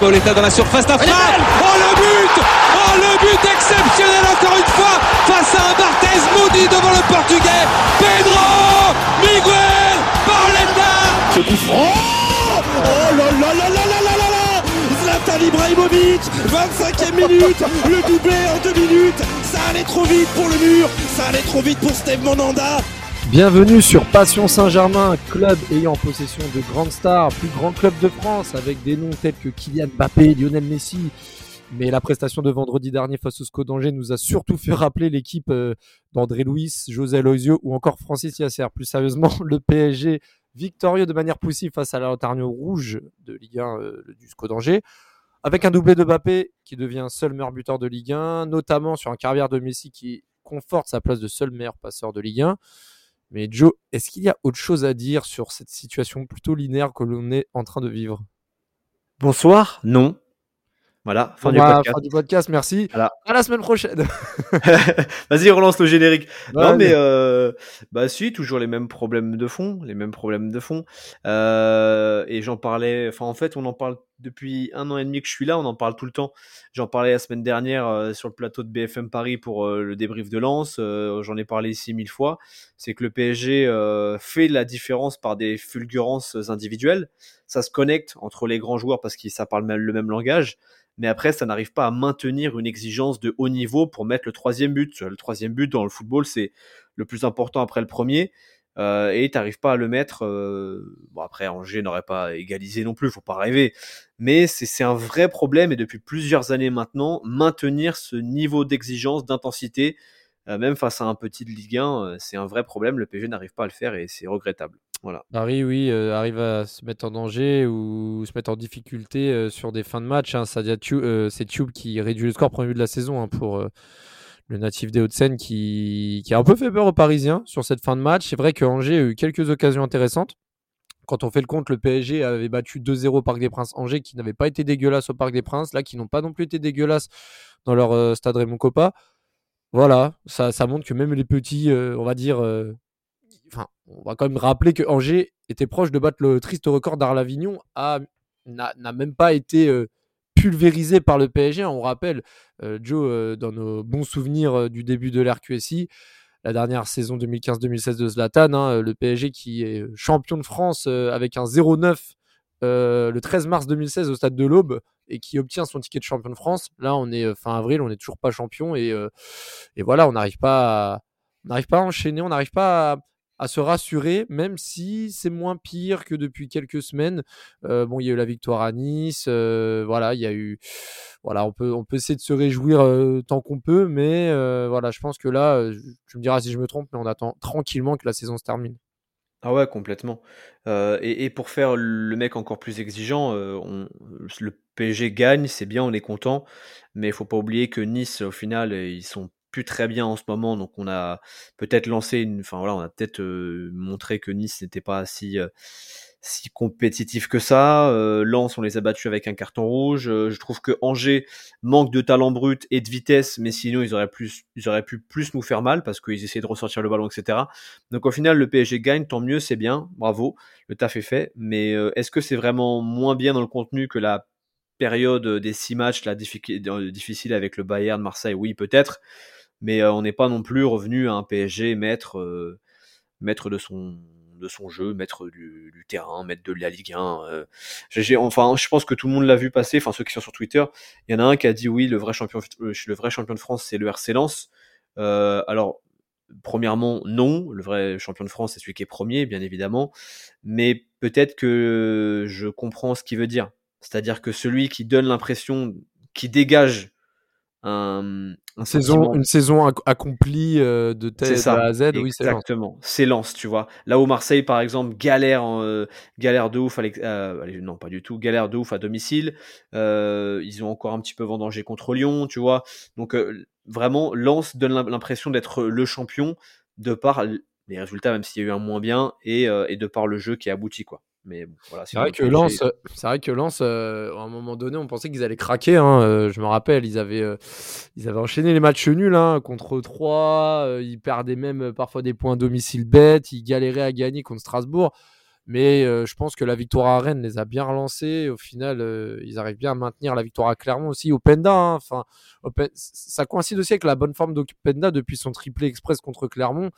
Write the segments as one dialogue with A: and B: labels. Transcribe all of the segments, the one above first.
A: Pauletta dans la surface d'affaire. Oh le but. Oh le but exceptionnel encore une fois face à un Barthez maudit devant le portugais. Pedro Miguel Pauletta
B: Ce coup franc. Oh là là là là là là là là. Zlatan Ibrahimovic 25e minute. Le doublé en deux minutes allait trop vite pour le mur Ça allait trop vite pour Steve Monanda
C: Bienvenue sur Passion Saint-Germain, club ayant possession de grandes stars, plus grand club de France, avec des noms tels que Kylian Mbappé, Lionel Messi. Mais la prestation de vendredi dernier face au SCO d'Angers nous a surtout fait rappeler l'équipe euh, d'André Louis, José Loisio ou encore Francis Yasser. Plus sérieusement, le PSG victorieux de manière poussive face à la Rouge de Ligue 1 euh, du SCO d'Angers. Avec un doublé de Mbappé qui devient seul meilleur buteur de Ligue 1, notamment sur un carrière de Messi qui conforte sa place de seul meilleur passeur de Ligue 1. Mais Joe, est-ce qu'il y a autre chose à dire sur cette situation plutôt linéaire que l'on est en train de vivre?
D: Bonsoir, non. Voilà, fin, du,
C: va-
D: podcast.
C: fin du podcast, merci.
D: Voilà.
C: À la semaine prochaine.
D: Vas-y, relance le générique. Non, mais euh, bah si, toujours les mêmes problèmes de fond, les mêmes problèmes de fond. Euh, et j'en parlais. Enfin, en fait, on en parle depuis un an et demi que je suis là. On en parle tout le temps. J'en parlais la semaine dernière euh, sur le plateau de BFM Paris pour le débrief de Lens. J'en ai parlé ici mille fois. C'est que le PSG fait la différence par des fulgurances individuelles. Ça se connecte entre les grands joueurs parce que ça parle même le même langage mais après, ça n'arrive pas à maintenir une exigence de haut niveau pour mettre le troisième but. Le troisième but dans le football, c'est le plus important après le premier. Euh, et tu n'arrives pas à le mettre. euh, Bon, après, Angers n'aurait pas égalisé non plus, faut pas rêver. Mais c'est un vrai problème, et depuis plusieurs années maintenant, maintenir ce niveau d'exigence, d'intensité, euh, même face à un petit de Ligue 1, euh, c'est un vrai problème. Le PSG n'arrive pas à le faire et c'est regrettable. Voilà.
C: Paris, oui, euh, arrive à se mettre en danger ou se mettre en difficulté euh, sur des fins de match. hein. Euh, c'est Tube qui réduit le score premier but de la saison hein, pour le natif des Hauts-de-Seine qui, qui a un peu fait peur aux Parisiens sur cette fin de match. C'est vrai que Angers a eu quelques occasions intéressantes. Quand on fait le compte, le PSG avait battu 2-0 au Parc des Princes Angers qui n'avait pas été dégueulasse au Parc des Princes, là qui n'ont pas non plus été dégueulasses dans leur stade Raymond Coppa. Voilà, ça, ça montre que même les petits, on va dire, on va quand même rappeler que Angers était proche de battre le triste record d'Arlavignon, n'a même pas été euh, pulvérisé par le PSG. On rappelle, euh, Joe, euh, dans nos bons souvenirs du début de l'RQSI, la dernière saison 2015-2016 de Zlatan, hein, le PSG qui est champion de France avec un 0-9 euh, le 13 mars 2016 au stade de l'Aube et qui obtient son ticket de champion de France. Là, on est fin avril, on n'est toujours pas champion et, voilà, on n'arrive pas, on n'arrive pas à enchaîner, on n'arrive pas à, à se rassurer, même si c'est moins pire que depuis quelques semaines. Euh, bon, il y a eu la victoire à Nice, euh, voilà, il y a eu, voilà, on peut, on peut essayer de se réjouir euh, tant qu'on peut, mais voilà, je pense que là, tu me diras si je me trompe, mais on attend tranquillement que la saison se termine.
D: Ah ouais, complètement. Et, et pour faire le mec encore plus exigeant, on- le PSG gagne, c'est bien, on est content, mais il faut pas oublier que Nice, au final, ils sont plus très bien en ce moment, donc on a peut-être lancé une, enfin voilà, on a peut-être montré que Nice n'était pas si si compétitif que ça. Euh, Lens, on les a battus avec un carton rouge. Je trouve que Angers manque de talent brut et de vitesse, mais sinon ils auraient plus, ils auraient pu plus nous faire mal parce qu'ils essayaient de ressortir le ballon, etc. Donc au final, le PSG gagne, tant mieux, c'est bien, bravo, le taf est fait. Mais est-ce que c'est vraiment moins bien dans le contenu que la période des six matchs, euh, difficile avec le Bayern, Marseille? Oui, peut-être. Mais euh, on n'est pas non plus revenu à un PSG maître, euh, maître de son de son jeu, maître du, du terrain, maître de la Ligue 1. euh. J'ai- enfin, je pense que tout le monde l'a vu passer. Enfin, ceux qui sont sur Twitter, il y en a un qui a dit oui, le vrai champion, euh, le vrai champion de France, c'est le RC Lens. Euh, alors, premièrement, non. Le vrai champion de France, c'est celui qui est premier, bien évidemment. Mais peut-être que je comprends ce qu'il veut dire. C'est-à-dire que celui qui donne l'impression, qui dégage un
C: Une saison, une saison ac- accomplie euh, de,
D: ça.
C: A à Z, oui, c'est.
D: Exactement. C'est Lens, tu vois. Là où Marseille, par exemple, galère, en, euh, galère de ouf, à euh, allez, non pas du tout, galère de ouf à domicile. Euh, ils ont encore un petit peu vendangé contre Lyon, tu vois. Donc euh, vraiment, Lens donne l'im- l'impression d'être le champion de par les résultats, même s'il y a eu un moins bien, et, euh, et de par le jeu qui est abouti, quoi. Mais voilà,
C: c'est vrai, que Lens, c'est vrai que Lens, à un moment donné, on pensait qu'ils allaient craquer. Hein. je me rappelle, ils avaient, ils avaient enchaîné les matchs nuls hein, contre 3. ils perdaient même parfois des points domicile bêtes. Ils galéraient à gagner contre Strasbourg. Mais je pense que la victoire à Rennes les a bien relancés. Au final, ils arrivent bien à maintenir la victoire à Clermont aussi. Openda, hein. enfin, ça coïncide aussi avec la bonne forme d'Openda depuis son triplé express contre Clermont.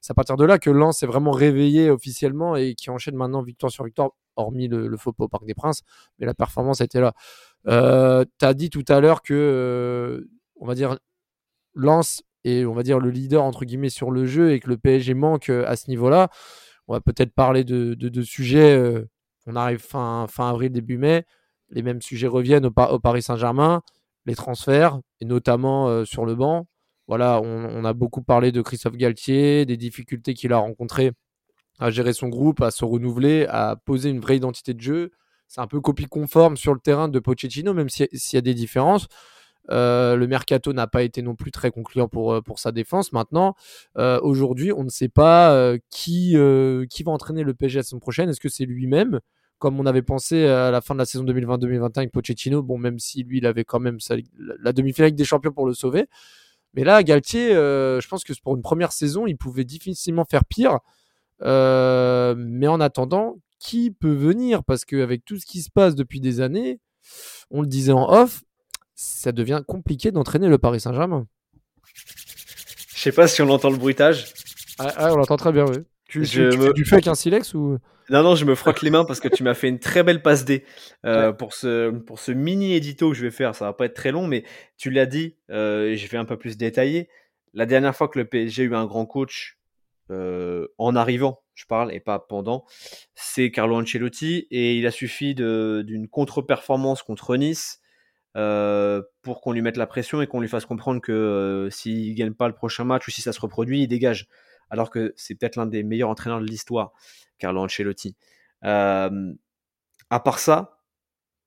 C: C'est à partir de là que Lens est vraiment réveillé officiellement et qui enchaîne maintenant victoire sur victoire, hormis le, faux pas au Parc des Princes. Mais la performance était là. tu as dit tout à l'heure que, on va dire, Lens est, on va dire, le leader entre guillemets sur le jeu et que le PSG manque à ce niveau-là on va peut-être parler de, de, sujets. Euh, on arrive fin, fin avril, début mai. Les mêmes sujets reviennent au, Paris Saint-Germain, les transferts, et notamment euh, sur le banc. Voilà, on, a beaucoup parlé de Christophe Galtier, des difficultés qu'il a rencontrées à gérer son groupe, à se renouveler, à poser une vraie identité de jeu. C'est un peu copie conforme sur le terrain de Pochettino, même s'il y a des différences. Euh, le mercato n'a pas été non plus très concluant pour, euh, pour sa défense. Maintenant, euh, aujourd'hui, on ne sait pas qui, qui va entraîner le PSG la saison prochaine. Est-ce que c'est lui-même? Comme on avait pensé à la fin de la saison 2020-2021 avec Pochettino, bon, même si lui, il avait quand même la demi-finale des champions pour le sauver. Mais là, Galtier, je pense que pour une première saison, il pouvait difficilement faire pire. mais en attendant, qui peut venir? Parce qu'avec tout ce qui se passe depuis des années, on le disait en off, ça devient compliqué d'entraîner le Paris Saint-Germain.
D: Je sais pas si on entend le bruitage.
C: Ah, ah on l'entend très bien, oui. Tu, fais avec un silex ou?
D: Non, non, je me frotte les mains parce que tu m'as fait une très belle passe D euh, pour, ce, pour ce mini édito que je vais faire. Ça va pas être très long, mais tu l'as dit, euh, j'ai fait un peu plus détaillé. La dernière fois que le PSG a eu un grand coach euh, en arrivant, je parle, et pas pendant, c'est Carlo Ancelotti. Et il a suffi d'une contre-performance contre Nice euh, pour qu'on lui mette la pression et qu'on lui fasse comprendre que euh, s'il gagne pas le prochain match ou si ça se reproduit, il dégage. Alors que c'est peut-être l'un des meilleurs entraîneurs de l'histoire, Carlo Ancelotti. Euh, à part ça,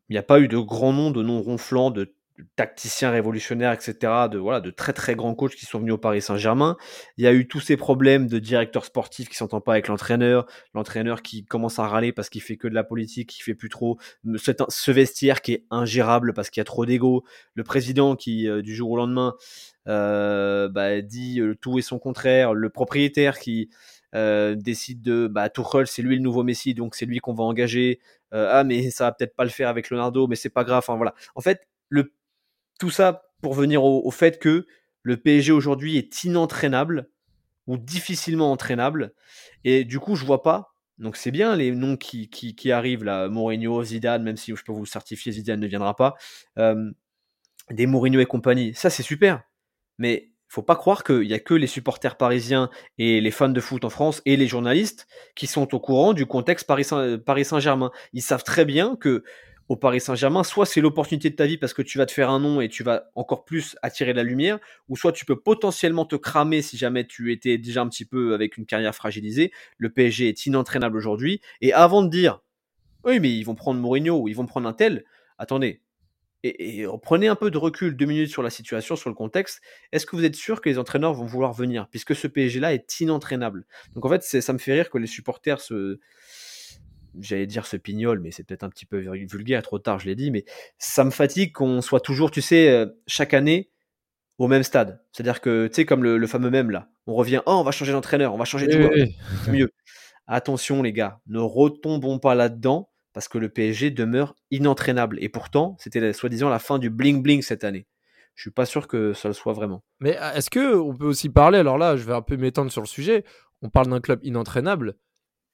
D: il n'y a pas eu de grands noms, de noms ronflants, de tacticiens révolutionnaires, etc., de, voilà, de très très grands coachs qui sont venus au Paris Saint-Germain. Il y a eu tous ces problèmes de directeur sportif qui s'entend pas avec l'entraîneur, l'entraîneur qui commence à râler parce qu'il fait que de la politique, qui fait plus trop, ce, vestiaire qui est ingérable parce qu'il y a trop d'ego, le président qui euh, du jour au lendemain euh, bah, dit euh, tout et son contraire, le propriétaire qui décide de bah Tuchel c'est lui le nouveau Messi donc c'est lui qu'on va engager ah mais ça va peut-être pas le faire avec Leonardo mais c'est pas grave enfin voilà en fait le tout ça pour venir au, fait que le PSG aujourd'hui est inentraînable ou difficilement entraînable. Et du coup, je vois pas. Donc c'est bien les noms qui, qui, arrivent là, Mourinho, Zidane, même si je peux vous certifier, Zidane ne viendra pas. Euh, des Mourinho et compagnie, ça c'est super. Mais faut pas croire qu'il y a que les supporters parisiens et les fans de foot en France et les journalistes qui sont au courant du contexte Paris Saint-Germain. Ils savent très bien que au Paris Saint-Germain, soit c'est l'opportunité de ta vie parce que tu vas te faire un nom et tu vas encore plus attirer la lumière, ou soit tu peux potentiellement te cramer si jamais tu étais déjà un petit peu avec une carrière fragilisée. Le PSG est inentraînable aujourd'hui. Et avant de dire, oui, mais ils vont prendre Mourinho ou ils vont prendre un tel, attendez. Et, prenez un peu de recul, deux minutes sur la situation, sur le contexte. Est-ce que vous êtes sûr que les entraîneurs vont vouloir venir? Puisque ce PSG-là est inentraînable. Donc en fait, ça me fait rire que les supporters se, j'allais dire ce pignol, mais c'est peut-être un petit peu vulgaire, trop tard, je l'ai dit, mais ça me fatigue qu'on soit toujours, tu sais, euh, chaque année au même stade. C'est-à-dire que, tu sais, comme le, fameux même là, on revient, oh, on va changer d'entraîneur, on va changer de joueur, c'est mieux. Attention les gars, ne retombons pas là-dedans parce que le PSG demeure inentraînable. Et pourtant, c'était soi-disant la fin du bling-bling cette année. Je suis pas sûr que ça le soit vraiment.
C: Mais euh, est-ce que on peut aussi parler, alors là, je vais un peu m'étendre sur le sujet, on parle d'un club inentraînable,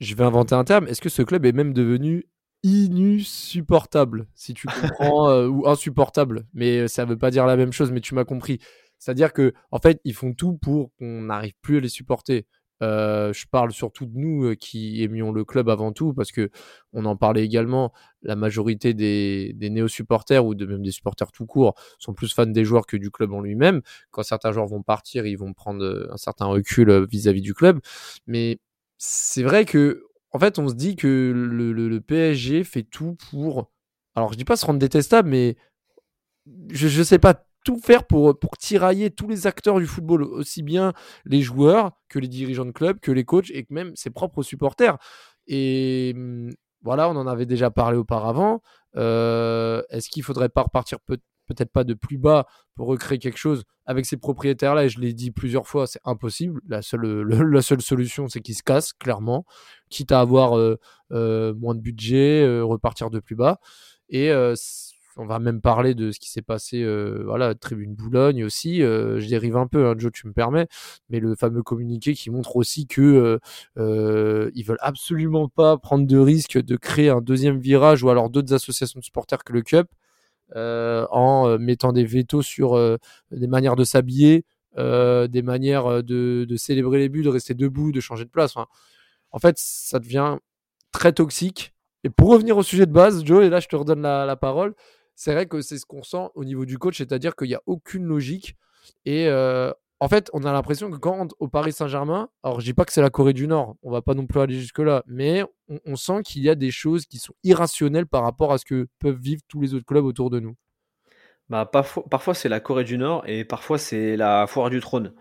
C: je vais inventer un terme. Est-ce que ce club est même devenu insupportable, si tu comprends, euh, ou insupportable? Mais ça ne veut pas dire la même chose, mais tu m'as compris. C'est-à-dire que, en fait, ils font tout pour qu'on n'arrive plus à les supporter. Euh, je parle surtout de nous euh, qui aimions le club avant tout, parce que on en parlait également. La majorité des, néo-supporters ou de même des supporters tout court sont plus fans des joueurs que du club en lui-même. Quand certains joueurs vont partir, ils vont prendre un certain recul vis à -vis du club. Mais c'est vrai que, en fait, on se dit que le, PSG fait tout pour. Alors, je dis pas se rendre détestable, mais je, ne sais pas tout faire pour, tirailler tous les acteurs du football, aussi bien les joueurs que les dirigeants de club, que les coachs et que même ses propres supporters. Et, voilà, on en avait déjà parlé auparavant. Est-ce qu'il faudrait pas repartir peut- peut-être pas de plus bas pour recréer quelque chose avec ces propriétaires-là Et je l'ai dit plusieurs fois, c'est impossible. La seule, seule solution, c'est qu'ils se cassent, clairement, quitte à avoir moins de budget, repartir de plus bas. Et on va même parler de ce qui s'est passé, euh, voilà, Tribune Boulogne aussi. Euh, je dérive un peu, hein, Joe, tu me permets, mais le fameux communiqué qui montre aussi que euh, ils veulent absolument pas prendre de risque de créer un deuxième virage ou alors d'autres associations de supporters que le Cup en mettant des vétos sur des manières de s'habiller, des manières de, célébrer les buts, de rester debout, de changer de place. en fait, ça devient très toxique. Et pour revenir au sujet de base, Joe, et là je te redonne la parole, c'est vrai que c'est ce qu'on sent au niveau du coach, c'est-à-dire qu'il n'y a aucune logique. Et euh, en fait, on a l'impression que quand au Paris Saint-Germain, alors je dis pas que c'est la Corée du Nord, on va pas non plus aller jusque-là, mais on, sent qu'il y a des choses qui sont irrationnelles par rapport à ce que peuvent vivre tous les autres clubs autour de nous.
D: Bah, parfois, c'est la Corée du Nord et parfois c'est la foire du trône.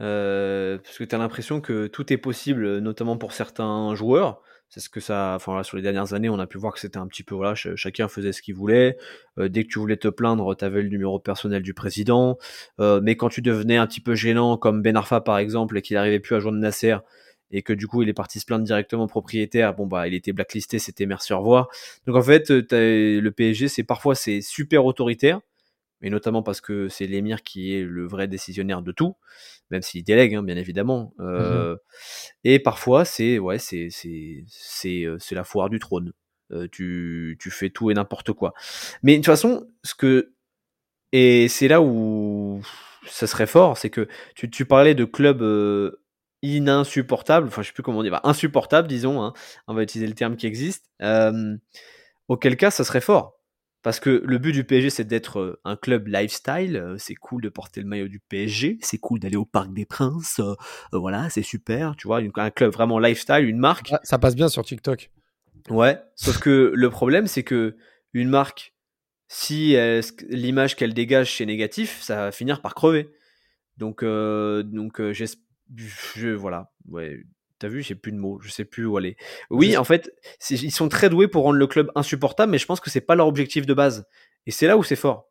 D: Euh, parce que tu as l'impression que tout est possible, notamment pour certains joueurs. C'est ce que ça. Enfin, sur les dernières années, on a pu voir que c'était un petit peu. Voilà, chacun faisait ce qu'il voulait. Euh, dès que tu voulais te plaindre, tu avais le numéro personnel du président. Euh, mais quand tu devenais un petit peu gênant, comme Ben Arfa par exemple, et qu'il n'arrivait plus à joindre Nasser, et que du coup il est parti se plaindre directement propriétaire, bon bah il était blacklisté, c'était merci au revoir. Donc en fait, le PSG, c'est parfois c'est super autoritaire, mais notamment parce que c'est l'émir qui est le vrai décisionnaire de tout même s'il délègue, hein, bien évidemment. Mmh euh, et parfois, c'est ouais, c'est c'est euh, la foire du trône. Euh, tu, tu fais tout et n'importe quoi. Mais de toute façon, ce que et c'est là où ça serait fort, c'est que tu, tu parlais de clubs insupportables, enfin je sais plus comment dire, bah, insupportables, disons, hein, on va utiliser le terme qui existe. auquel cas, ça serait fort. Parce que le but du PSG, c'est d'être euh, un club lifestyle. Euh, c'est cool de porter le maillot du PSG. C'est cool d'aller au Parc des Princes. Euh, voilà, c'est super. Tu vois, un club vraiment lifestyle, une marque.
C: Ah, ça passe bien sur TikTok.
D: Ouais. Sauf que le problème, c'est que une marque, si l'image qu'elle dégage c'est négatif, ça va finir par crever. Donc, donc, je, voilà. Ouais. T'as vu, j'ai plus de mots, je sais plus où aller. Oui, en fait, ils sont très doués pour rendre le club insupportable, mais je pense que c'est pas leur objectif de base. Et c'est là où c'est fort.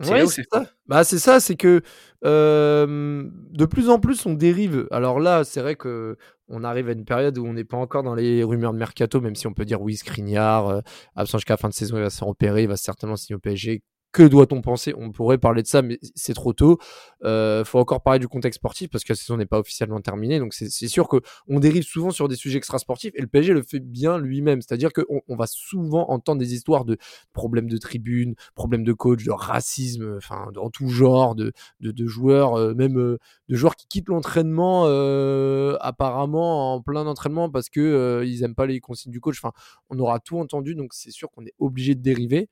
C: C'est ça. Bah, c'est ça, c'est que de plus en plus on dérive. Alors là, c'est vrai que on arrive à une période où on n'est pas encore dans les rumeurs de mercato, même si on peut dire oui, Skriniar, euh, absent jusqu'à la fin de saison, il va se faire opérer, il va certainement signer au PSG que doit-on penser? On pourrait parler de ça, mais c'est trop tôt. Il euh, faut encore parler du contexte sportif parce que la saison n'est pas officiellement terminée. Donc c'est sûr qu'on dérive souvent sur des sujets extrasportifs et le PSG le fait bien lui-même. C'est-à-dire qu'on on va souvent entendre des histoires de problèmes de tribune, problèmes de coach, de racisme, enfin en tout genre, de, joueurs, euh, même euh, de joueurs qui quittent l'entraînement apparemment en plein entraînement parce que ils aiment pas les consignes du coach. Enfin, on aura tout entendu, donc c'est sûr qu'on est obligé de dériver.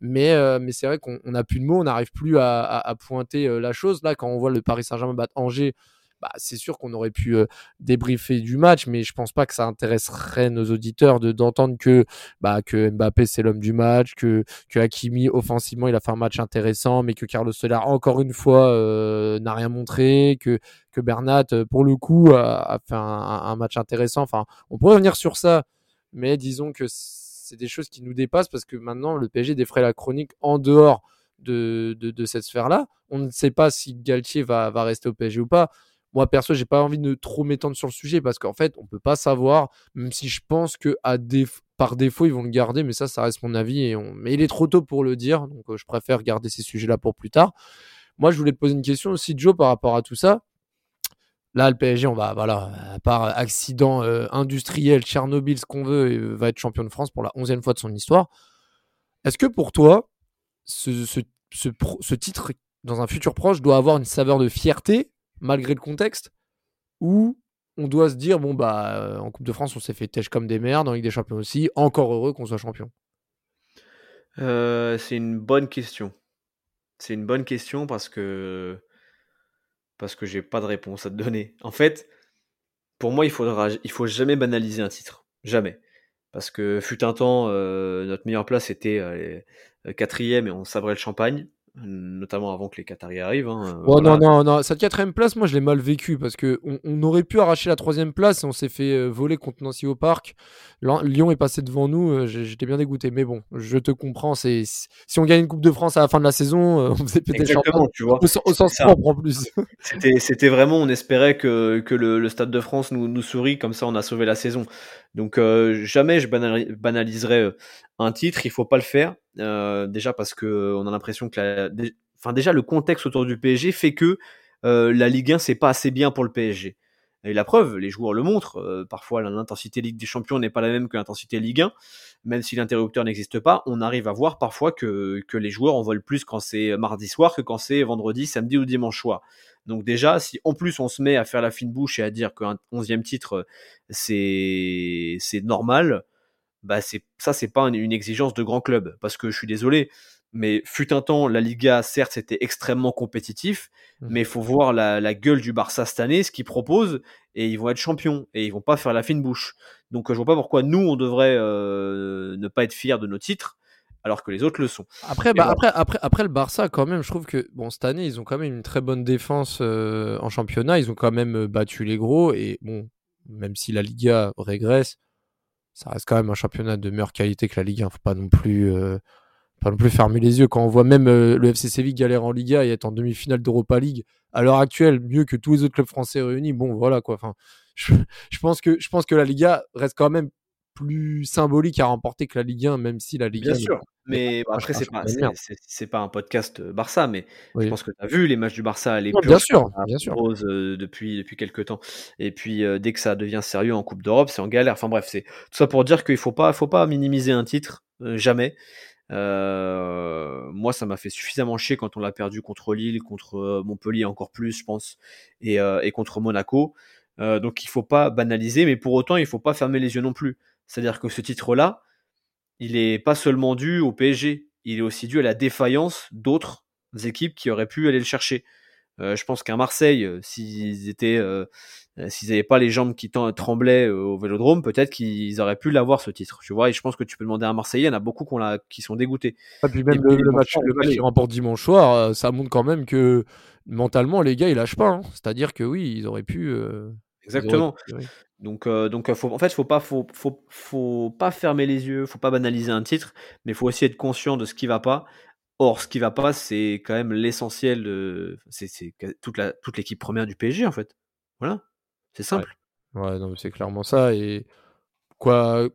C: Mais, euh, mais c'est vrai qu'on n'a plus de mots, on n'arrive plus à, pointer euh, la chose. Là, quand on voit le Paris Saint-Germain battre Angers, bah, c'est sûr qu'on aurait pu euh, débriefer du match, mais je pense pas que ça intéresserait nos auditeurs de d'entendre que bah, que Mbappé c'est l'homme du match, que que Hakimi offensivement il a fait un match intéressant, mais que Carlos Soler encore une fois n'a rien montré, que que Bernat pour le coup a, fait un, un, match intéressant. Enfin, on pourrait revenir sur ça, mais disons que des choses qui nous dépassent parce que maintenant, le PSG défraie la chronique en dehors de, de, cette sphère-là. On ne sait pas si Galtier va, va rester au PSG ou pas. Moi, perso, j'ai pas envie de trop m'étendre sur le sujet parce qu'en fait, on peut pas savoir, même si je pense que à par défaut, ils vont le garder, mais ça, ça reste mon avis. Et on... Mais il est trop tôt pour le dire, donc euh, je préfère garder ces sujets-là pour plus tard. Moi, je voulais te poser une question aussi, Joe, par rapport à tout ça. Là, le PSG, on va, voilà, à part accident euh, industriel, Tchernobyl, ce qu'on veut, euh, va être champion de France pour la onzième fois de son histoire. Est-ce que pour toi, ce, titre, dans un futur proche, doit avoir une saveur de fierté, malgré le contexte? Ou on doit se dire, bon, bah, euh, en Coupe de France, on s'est fait têche comme des merdes, en Ligue des Champions aussi, encore heureux qu'on soit champion?
D: C'est une bonne question. C'est une bonne question parce que parce que j'ai pas de réponse à te donner. En fait, pour moi, il faudra, il faut jamais banaliser un titre, jamais, parce que fut un temps, euh, notre meilleure place était euh, quatrième et on sabrait le champagne. Notamment avant que les Qataris arrivent. Hein,
C: oh, Non, non, non, cette quatrième place, moi je l'ai mal vécu parce que on, aurait pu arracher la troisième place et on s'est fait euh, voler contre Nancy au parc. Lyon est passé devant nous, euh, j'étais bien dégoûté. Mais bon, je te comprends. C'est si on gagne une Coupe de France à la fin de la saison, on faisait peut-être champion tu vois. Au, sens propre en plus.
D: C'était vraiment, on espérait que, que le, Stade de France nous, nous sourit, comme ça on a sauvé la saison. Donc jamais je banaliserai un titre, il faut pas le faire. Euh, déjà parce que on a l'impression que la, enfin déjà le contexte autour du PSG fait que euh, la Ligue 1 c'est pas assez bien pour le PSG. Et la preuve, les joueurs le montrent. Euh, parfois, l'intensité Ligue des Champions n'est pas la même que l'intensité Ligue 1. Même si l'interrupteur n'existe pas, on arrive à voir parfois que, que les joueurs en veulent plus quand c'est mardi soir que quand c'est vendredi, samedi ou dimanche soir. Donc déjà, si en plus on se met à faire la fine bouche et à dire qu'un onzième titre, c'est normal, bah c'est ça c'est pas une exigence de grand club parce que je suis désolé mais fut un temps la Liga certes c'était extrêmement compétitif mmh. mais il faut voir la, gueule du Barça cette année ce qu'ils proposent et ils vont être champions et ils vont pas faire la fine bouche donc je vois pas pourquoi nous on devrait euh, ne pas être fiers de nos titres alors que les autres le sont.
C: Après, bah, après, après, après le Barça, quand même, je trouve que bon, cette année, ils ont quand même une très bonne défense euh, en championnat. Ils ont quand même euh, battu les gros. Et bon, même si la Liga régresse, ça reste quand même un championnat de meilleure qualité que la Ligue 1. Faut pas non plus, euh, pas non plus fermer les yeux quand on voit même euh, le FC Séville galérer en Liga et être en demi-finale d'Europa League à l'heure actuelle mieux que tous les autres clubs français réunis. Bon, voilà quoi. Pense que je pense que la Liga reste quand même plus symbolique à remporter que la Ligue 1, même si la Ligue 1.
D: Bien sûr. Mais après, c'est pas, c'est, pas un podcast euh, Barça, mais je pense que tu as vu les matchs du Barça, les
C: bien sûr, bien sûr.
D: Euh, depuis, depuis quelques temps. Et puis, euh, dès que ça devient sérieux en Coupe d'Europe, c'est en galère. Enfin bref, c'est tout ça pour dire qu'il faut pas, faut pas minimiser un titre, jamais. moi, ça m'a fait suffisamment chier quand on l'a perdu contre Lille, contre Montpellier encore plus, je pense, et, et contre Monaco. donc, il faut pas banaliser, mais pour autant, il faut pas fermer les yeux non plus. C'est-à-dire que ce titre-là, il est pas seulement dû au PSG, il est aussi dû à la défaillance d'autres équipes qui auraient pu aller le chercher. Euh, je pense qu'un Marseille, euh, s'ils étaient, euh, s'ils n'avaient pas les jambes qui tremblaient au Vélodrome, peut-être qu'ils auraient pu l'avoir ce titre. Tu vois, et je pense que tu peux demander à un Marseillais, il y en a beaucoup qui, sont dégoûtés.
C: Et puis même le, match, le match qui remporte dimanche soir, ça montre quand même que mentalement les gars ils lâchent pas. Hein. C'est-à-dire que oui, ils auraient pu.
D: Exactement. Donc, euh, donc faut, en fait, faut pas, faut, faut, faut, pas fermer les yeux, faut pas banaliser un titre, mais il faut aussi être conscient de ce qui va pas. Or, ce qui va pas, c'est quand même l'essentiel. De... C'est, toute la, toute l'équipe première du PSG, en fait. Voilà, c'est simple.
C: Ouais, non, c'est clairement ça. Et quoi,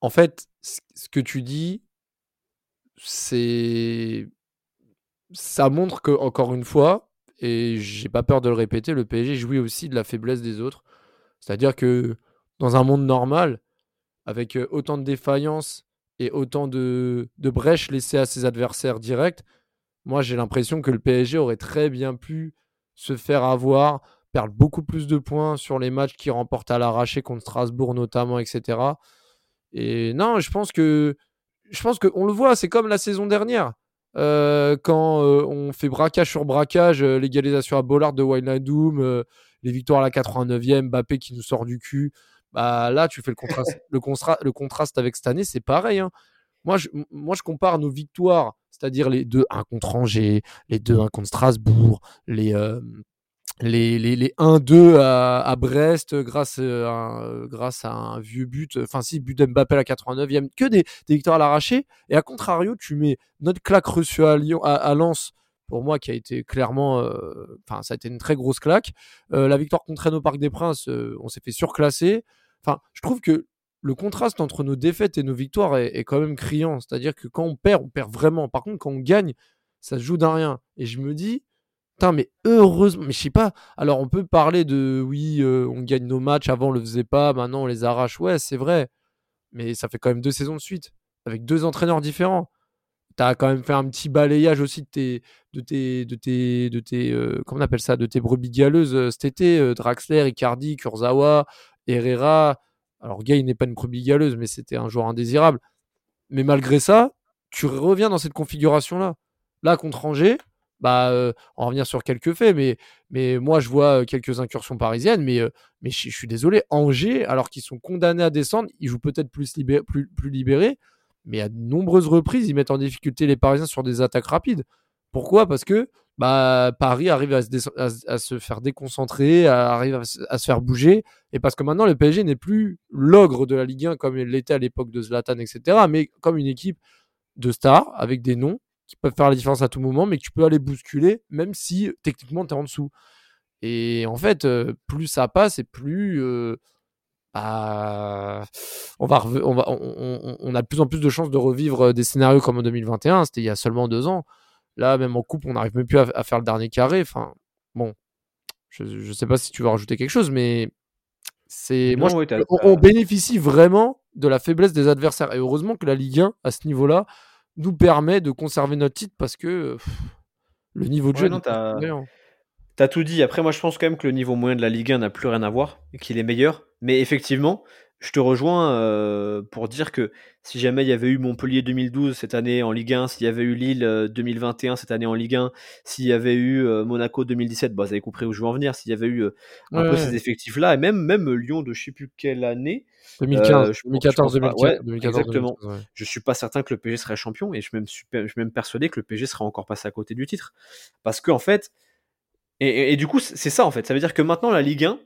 C: en fait, ce que tu dis, c'est, ça montre que encore une fois, et j'ai pas peur de le répéter, le PSG jouit aussi de la faiblesse des autres. C'est-à-dire que dans un monde normal, avec euh, autant de défaillances et autant de, brèches laissées à ses adversaires directs, moi j'ai l'impression que le PSG aurait très bien pu se faire avoir, perdre beaucoup plus de points sur les matchs qui remportent à l'arraché contre Strasbourg notamment, etc. Et non, je pense que je pense qu'on le voit, c'est comme la saison dernière. Euh, quand euh, on fait braquage sur braquage, l'égalisation à Bollard de Wijnaldum, les victoires à la 89e, Mbappé qui nous sort du cul. Bah là, tu fais le contraste, le, le contraste avec cette année, c'est pareil. Hein. Moi, je, moi, je compare nos victoires, c'est-à-dire les 2-1 contre Angers, les 2-1 contre Strasbourg, les, euh, les, les, les 1-2 à, à, Brest grâce à, grâce à un vieux but, enfin si, but d'Mbappé à la 89e, que des, victoires à l'arraché. Et à contrario, tu mets notre claque reçue à, Lyon, à, Lens pour moi, qui a été clairement, euh, enfin, ça a été une très grosse claque. Euh, la victoire contre Rennes au Parc des Princes, euh, on s'est fait surclasser. Enfin, je trouve que le contraste entre nos défaites et nos victoires est, quand même criant. C'est-à-dire que quand on perd, on perd vraiment. Par contre, quand on gagne, ça se joue d'un rien. Et je me dis, putain, mais heureusement, mais je sais pas. Alors, on peut parler de, oui, on gagne nos matchs, avant on le faisait pas, maintenant on les arrache. Ouais, c'est vrai. Mais ça fait quand même deux saisons de suite, avec deux entraîneurs différents tu as quand même fait un petit balayage aussi de tes, de tes, de tes, de tes euh, comment on appelle ça, de tes brebis galeuses euh, cet été, euh, Draxler, Icardi, Kurzawa, Herrera. Alors Gay n'est pas une brebis galeuse, mais c'était un joueur indésirable. Mais malgré ça, tu reviens dans cette configuration-là. Là, contre Angers, bah, on va revenir sur quelques faits, mais, mais moi, je vois quelques incursions parisiennes, mais, mais je, suis désolé, Angers, alors qu'ils sont condamnés à descendre, ils jouent peut-être plus, libérés, mais à de nombreuses reprises, ils mettent en difficulté les Parisiens sur des attaques rapides. Pourquoi? Parce que bah, Paris arrive à se, faire déconcentrer, arrive à, se faire bouger, et parce que maintenant le PSG n'est plus l'ogre de la Ligue 1 comme il l'était à l'époque de Zlatan, etc., mais comme une équipe de stars avec des noms qui peuvent faire la différence à tout moment, mais que tu peux aller bousculer, même si techniquement tu es en dessous. Et en fait, euh, plus ça passe et plus euh, bah, on, va on, va, on, a de plus en plus de chances de revivre des scénarios comme en 2021, c'était il y a seulement deux ans. Là, même en coupe, on n'arrive même plus à, faire le dernier carré. Enfin, bon, je ne sais pas si tu veux rajouter quelque chose, mais c'est moi, on, bénéficie vraiment de la faiblesse des adversaires. Et heureusement que la Ligue 1, à ce niveau-là, nous permet de conserver notre titre parce que le niveau de jeu.
D: tu as, tout dit. Après, moi, je pense quand même que le niveau moyen de la Ligue 1 n'a plus rien à voir et qu'il est meilleur. Mais effectivement, je te rejoins euh, pour dire que si jamais il y avait eu Montpellier 2012 cette année en Ligue 1, s'il y avait eu Lille 2021 euh, cette année en Ligue 1, s'il y avait eu euh, Monaco 2017, bah, vous avez compris où je veux en venir, s'il y avait eu un peu ces effectifs-là, et même, même Lyon de je sais plus quelle année.
C: 2015, 2014, 2015,
D: exactement. Je suis pas certain que le PSG serait champion et je suis même, super, je suis même persuadé que le PSG serait encore passé à côté du titre. Parce que en fait, et, et du coup, c'est ça en fait. Ça veut dire que maintenant la Ligue 1,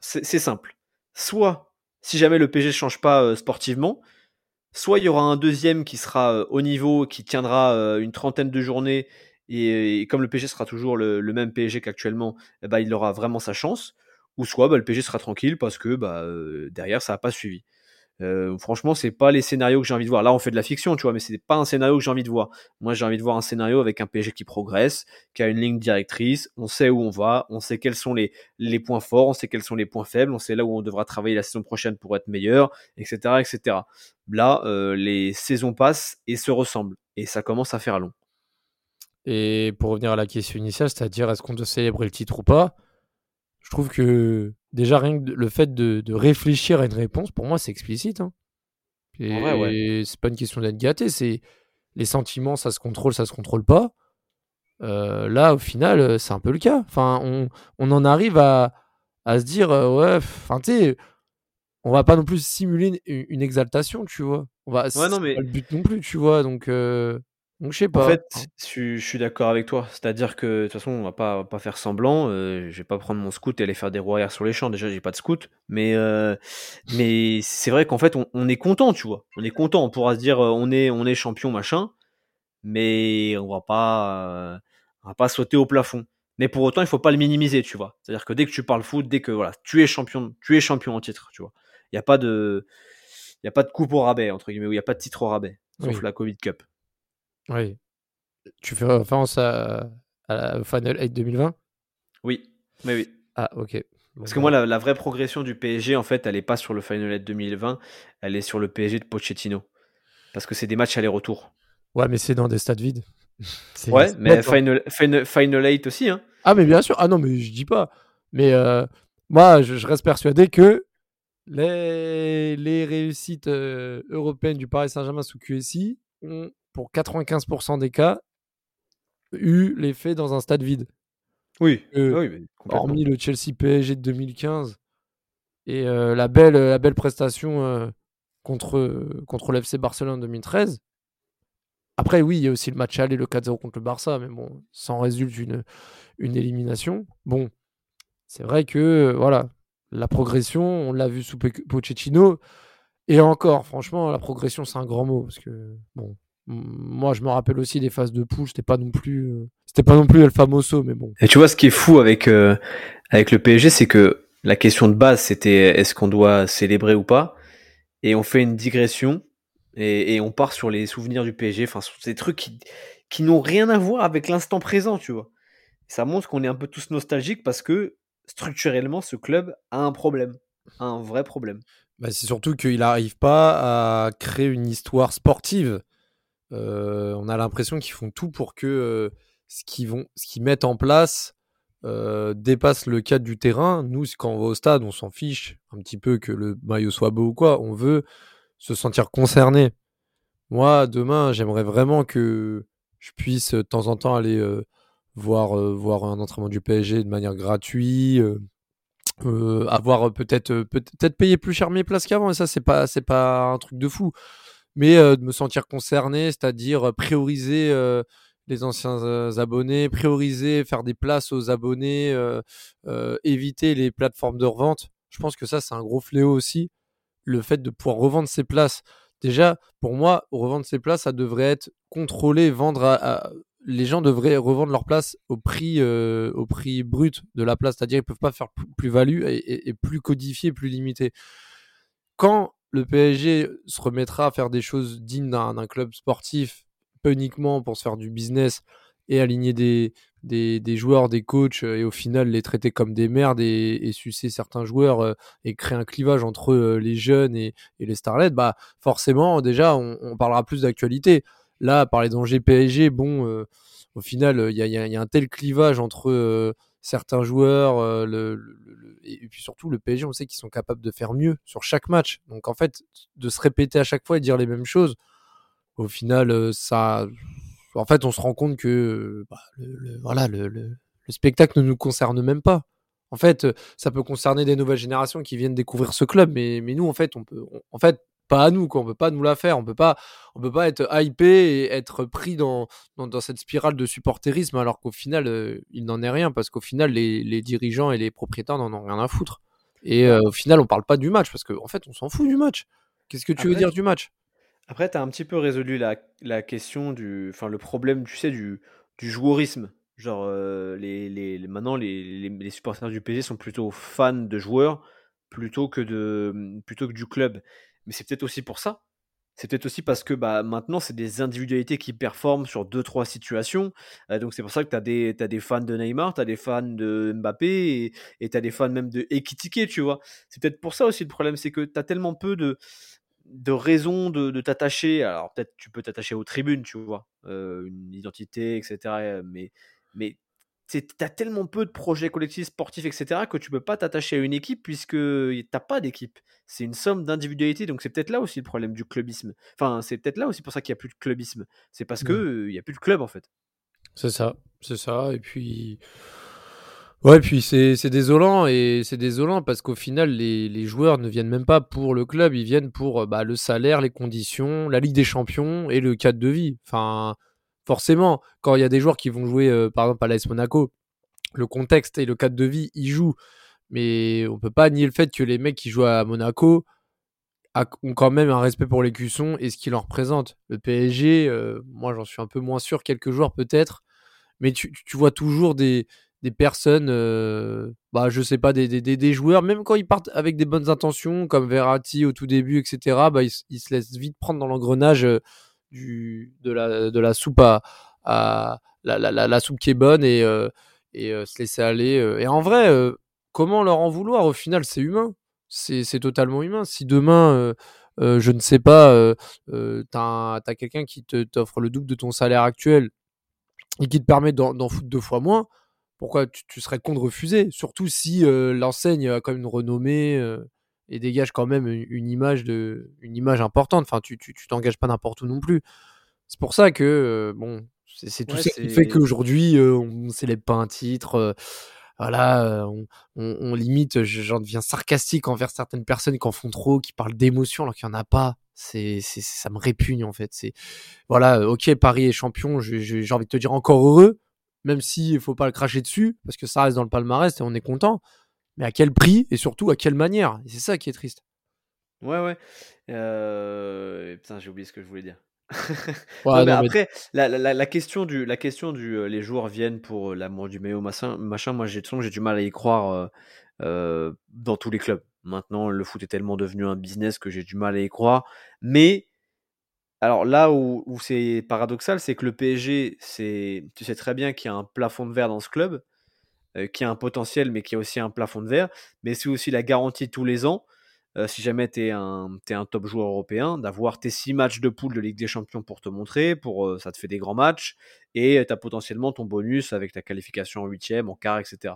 D: c'est simple. Soit si jamais le PSG ne change pas euh, sportivement, soit il y aura un deuxième qui sera euh, au niveau, qui tiendra euh, une trentaine de journées, et, comme le PSG sera toujours le, même PSG qu'actuellement, ben, il aura vraiment sa chance, ou soit bah, le PSG sera tranquille parce que bah, derrière ça n'a pas suivi. Euh, franchement, c'est pas les scénarios que j'ai envie de voir. Là, on fait de la fiction, tu vois, mais c'est pas un scénario que j'ai envie de voir. Moi, j'ai envie de voir un scénario avec un PSG qui progresse, qui a une ligne directrice. On sait où on va, on sait quels sont les, les points forts, on sait quels sont les points faibles, on sait là où on devra travailler la saison prochaine pour être meilleur, etc., etc. Là, euh, les saisons passent et se ressemblent, et ça commence à faire long.
C: Et pour revenir à la question initiale, c'est-à-dire est-ce qu'on doit célébrer le titre ou pas? Je trouve que déjà rien que le fait de, réfléchir à une réponse, pour moi, c'est explicite. Hein. Et c'est pas une question d'être gâté, c'est les sentiments, ça se contrôle, ça se contrôle pas. Euh, là, au final, euh, c'est un peu le cas. Enfin, on, en arrive à, se dire, euh, ouais, enfin, tu sais, on va pas non plus simuler une, exaltation, tu vois. On va,
D: ouais, non, mais...
C: pas le but non plus, tu vois. Donc, donc je sais pas.
D: En fait, je, suis d'accord avec toi. C'est-à-dire que de toute façon, on va pas, pas faire semblant. Euh, je vais pas prendre mon scout et aller faire des roues arrière sur les champs. Déjà, j'ai pas de scout. Mais, euh, mais c'est vrai qu'en fait, on, est content, tu vois. On est content. On pourra se dire, euh, on est, on est champion, machin. Mais on va pas, on va pas sauter au plafond. Mais pour autant, il faut pas le minimiser, tu vois. C'est-à-dire que dès que tu parles foot, dès que voilà, tu es champion, tu es champion en titre, tu vois. Il y a pas de, il y a pas de coupe au rabais entre guillemets, ou il y a pas de titre au rabais, sauf la Covid Cup.
C: Oui. Tu fais référence à, à la Final 8 2020
D: Oui, mais oui.
C: Ah, ok.
D: Parce que moi, la, vraie progression du PSG, en fait, elle n'est pas sur le Final 8 2020, elle est sur le PSG de Pochettino. Parce que c'est des matchs aller-retour.
C: Ouais, mais c'est dans des stades vides.
D: ouais, mais Final, Final, 8 aussi. Hein.
C: Ah, mais bien sûr. Ah non, mais je dis pas. Mais euh, moi, je, reste persuadé que les, les réussites euh, européennes du Paris Saint-Germain sous QSI ont pour 95% des cas, eu l'effet dans un stade vide.
D: Oui,
C: oui hormis le Chelsea PSG de 2015 et euh, la, belle, la belle prestation euh, contre, contre l'FC Barcelone en 2013. Après, oui, il y a aussi le match aller, le 4-0 contre le Barça, mais bon, sans résulte une, une élimination. Bon, c'est vrai que voilà, la progression, on l'a vu sous Pochettino. Et encore, franchement, la progression, c'est un grand mot. Parce que, bon, moi, je me rappelle aussi des phases de poule, c'était pas non plus, euh, c'était pas non plus El Famoso, mais bon.
D: Et tu vois, ce qui est fou avec euh, avec le PSG, c'est que la question de base, c'était est-ce qu'on doit célébrer ou pas, et on fait une digression et, et, on part sur les souvenirs du PSG, enfin sur ces trucs qui qui n'ont rien à voir avec l'instant présent, tu vois. Ça montre qu'on est un peu tous nostalgiques parce que structurellement, ce club a un problème, a un vrai problème.
C: Bah, c'est surtout qu'il n'arrive pas à créer une histoire sportive. On a l'impression qu'ils font tout pour que ce qu'ils vont, ce qu'ils mettent en place dépasse le cadre du terrain. Nous, quand on va au stade, on s'en fiche un petit peu que le maillot soit beau ou quoi. On veut se sentir concerné. Moi, demain, j'aimerais vraiment que je puisse de temps en temps aller voir, voir un entraînement du PSG de manière gratuite. avoir peut-être peut-être plus cher mes places qu'avant et ça c'est pas c'est pas un truc de fou mais de me sentir concerné, c'est-à-dire prioriser les anciens abonnés, prioriser, faire des places aux abonnés, éviter les plateformes de revente. Je pense que ça, c'est un gros fléau aussi. Le fait de pouvoir revendre ses places. Déjà, pour moi, revendre ses places, ça devrait être contrôlé, vendre à, les gens devraient revendre leurs places au prix, au prix brut de la place, c'est-à-dire ils peuvent pas faire plus-value et, plus codifié, plus limité. Quand le PSG se remettra à faire des choses dignes d'un club sportif, pas uniquement pour se faire du business et aligner des, des, joueurs, des coachs, et au final les traiter comme des merdes et, sucer certains joueurs et créer un clivage entre les jeunes et, les starlets, bah forcément déjà on, parlera plus d'actualité. Là, par les dangers PSG, bon, au final, il y, a, un tel clivage entre certains joueurs et puis surtout le PSG, on sait qu'ils sont capables de faire mieux sur chaque match. Donc en fait, de se répéter à chaque fois et dire les mêmes choses, au final, ça, en fait, on se rend compte que bah, le, voilà, le, spectacle ne nous concerne même pas. En fait, ça peut concerner des nouvelles générations qui viennent découvrir ce club, mais, mais nous, en fait, on peut, en fait, pas à nous, quoi. On peut pas nous la faire. On peut pas, on peut pas être hypé et être pris dans, dans, cette spirale de supporterisme alors qu'au final, il n'en est rien parce qu'au final, les, les, dirigeants et les propriétaires n'en ont rien à foutre. Et au final, on parle pas du match parce qu'en en fait, on s'en fout du match. Qu'est-ce que tu veux dire du match?
D: Après, tu as un petit peu résolu la, la question du. Enfin, le problème, tu sais, du, du joueurisme. Genre, euh, les, les, maintenant, les, les, supporters du PSG sont plutôt fans de joueurs plutôt que, de, plutôt que du club. Mais c'est peut-être aussi pour ça. C'est peut-être aussi parce que bah, maintenant, c'est des individualités qui performent sur deux, trois situations. Euh, donc, c'est pour ça que tu as des, des fans de Neymar, tu as des fans de Mbappé et tu as des fans même de Ekitike, tu vois. C'est peut-être pour ça aussi le problème, c'est que tu as tellement peu de de raison de, t'attacher. Alors peut-être tu peux t'attacher aux tribunes, tu vois, euh, une identité, etc. Mais, mais tu as tellement peu de projets collectifs, sportifs, etc. que tu peux pas t'attacher à une équipe puisque t'as pas d'équipe. C'est une somme d'individualité. Donc c'est peut-être là aussi le problème du clubisme. Enfin, c'est peut-être là aussi pour ça qu'il n'y a plus de clubisme. C'est parce que il y a plus de club en fait.
C: C'est ça, c'est ça. Et puis Ouais, puis c'est désolant et c'est désolant parce qu'au final, les, les, joueurs ne viennent même pas pour le club, ils viennent pour bah, le salaire, les conditions, la Ligue des Champions et le cadre de vie. Enfin, forcément, quand il y a des joueurs qui vont jouer, euh, par exemple, à l'AS Monaco, le contexte et le cadre de vie, ils jouent. Mais on peut pas nier le fait que les mecs qui jouent à Monaco ont quand même un respect pour les cuissons et ce qu'ils leur représentent. Le PSG, euh, moi j'en suis un peu moins sûr, quelques joueurs peut-être, mais tu, vois toujours des personnes, euh, bah, je sais pas, des, joueurs, même quand ils partent avec des bonnes intentions, comme Verratti au tout début, etc., bah, ils, se laissent vite prendre dans l'engrenage euh, du, de, la, de la soupe à, à la, la, la, soupe qui est bonne et, euh, et se laisser aller. et en vrai, comment leur en vouloir Au final, c'est humain. C'est totalement humain. Si demain, je ne sais pas, t'as as, quelqu'un qui t'offre le double de ton salaire actuel et qui te permet d'en foutre deux fois moins, pourquoi tu, serais con de refuser Surtout si l'enseigne a quand même une renommée et dégage quand même une, image de, une image importante. Enfin, tu t'engages pas n'importe où non plus. C'est pour ça que bon, c'est tout ça qui fait qu'aujourd'hui on ne célèbre pas un titre. voilà, on, limite, j'en deviens sarcastique envers certaines personnes qui en font trop, qui parlent d'émotion alors qu'il n'y en a pas. C'est, ça me répugne en fait. C'est voilà, ok, Paris est champion, j'ai envie de te dire encore heureux, même s'il ne faut pas le cracher dessus, parce que ça reste dans le palmarès et on est content. Mais à quel prix et surtout à quelle manière? C'est ça qui est triste.
D: Ouais, ouais. Euh... Putain, j'ai oublié ce que je voulais dire. après, la, question du, la question du, euh, les joueurs viennent pour euh, l'amour du maillot, machin, machin moi j'ai j'ai du mal à y croire euh, dans tous les clubs. Maintenant, le foot est tellement devenu un business que j'ai du mal à y croire. Mais alors là où, c'est paradoxal, c'est que le PSG, c'est, tu sais très bien qu'il y a un plafond de verre dans ce club, qui a un potentiel, mais qui a aussi un plafond de verre. Mais c'est aussi la garantie tous les ans, euh, si jamais tu es un, top joueur européen, d'avoir tes six matchs de poule de Ligue des Champions pour te montrer, pour, euh, ça te fait des grands matchs, et tu as potentiellement ton bonus avec ta qualification en huitième, en quart, etc.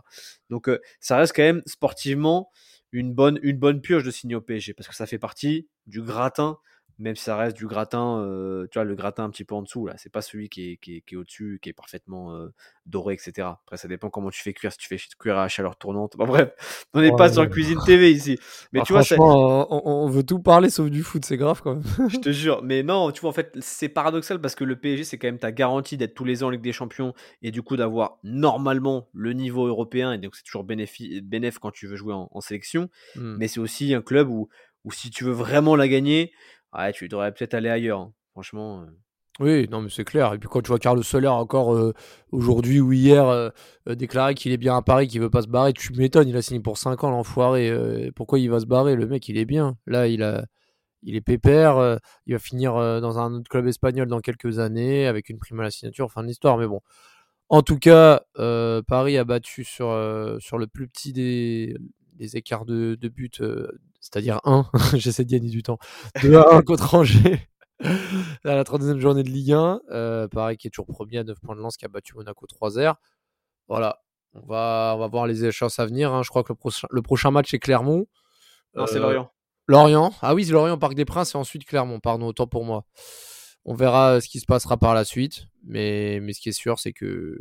D: Donc ça reste quand même sportivement une bonne, une bonne pioche de signer au PSG, parce que ça fait partie du gratin même si ça reste du gratin, euh, tu vois, le gratin un petit peu en dessous, là, c'est pas celui qui est, qui est, qui est au-dessus, qui est parfaitement euh, doré, etc. Après, ça dépend comment tu fais cuire, si tu fais cuire à chaleur tournante. Bon, bref, on n'est
C: Ouais,
D: pas sur
C: ouais.
D: Cuisine TV ici. Mais
C: Ah,
D: tu vois, ça-
C: on, on veut tout parler sauf du foot, c'est grave quand même.
D: je te jure. Mais non, tu vois, en fait, c'est paradoxal parce que le PSG, c'est quand même ta garantie d'être tous les ans en Ligue des Champions et du coup d'avoir normalement le niveau européen. Et donc, c'est toujours bénéfi- bénéf quand tu veux jouer en, en sélection.
C: Hmm.
D: Mais c'est aussi un club où, où si tu veux vraiment la gagner, ouais, tu devrais peut-être aller ailleurs. hein. Franchement. euh.
C: Oui, non, mais c'est clair. Et puis quand tu vois Carlos Soler encore euh, aujourd'hui ou hier euh, déclarer qu'il est bien à Paris, qu'il veut pas se barrer, tu m'étonnes, il a signé pour 5 ans l'enfoiré. pourquoi il va se barrer? Le mec, il est bien. Là, il a il est pépère, il va finir dans un autre club espagnol dans quelques années avec une prime à la signature, fin de l'histoire. Mais bon, en tout cas, Paris a battu sur, le plus petit des, écarts de, but, c'est-à-dire 1, j'essaie de gagner du temps, de 1 contre Angers à la 32e journée de Ligue 1. Euh, pareil, qui est toujours premier à 9 points de lance, qui a battu Monaco 3-0. Voilà, on va, on va voir les échéances à venir. hein. Je crois que le prochain, le prochain match, c'est Clermont.
D: Non, c'est
C: Euh,
D: Lorient.
C: Lorient. Ah oui, c'est Lorient, Parc des Princes et ensuite Clermont. Pardon, autant pour moi. On verra ce qui se passera par la suite. Mais, mais ce qui est sûr, c'est que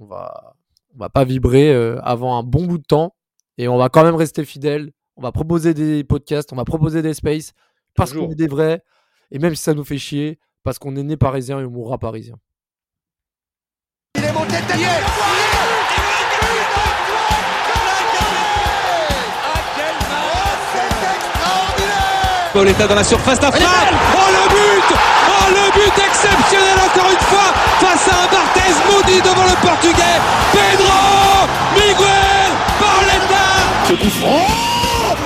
C: on va, on va pas vibrer euh, avant un bon bout de temps. Et on va quand même rester fidèle. On va proposer des podcasts, on va proposer des spaces. Parce qu'on est des vrais. Et même si ça nous fait chier, parce qu'on est né parisien et on mourra parisien.
A: Pauletta dans la surface, la frappe Oh le but. Oh le but exceptionnel encore une fois face à un Barthez maudit devant le portugais. Pedro Miguel Pauletta
B: Ce coup franc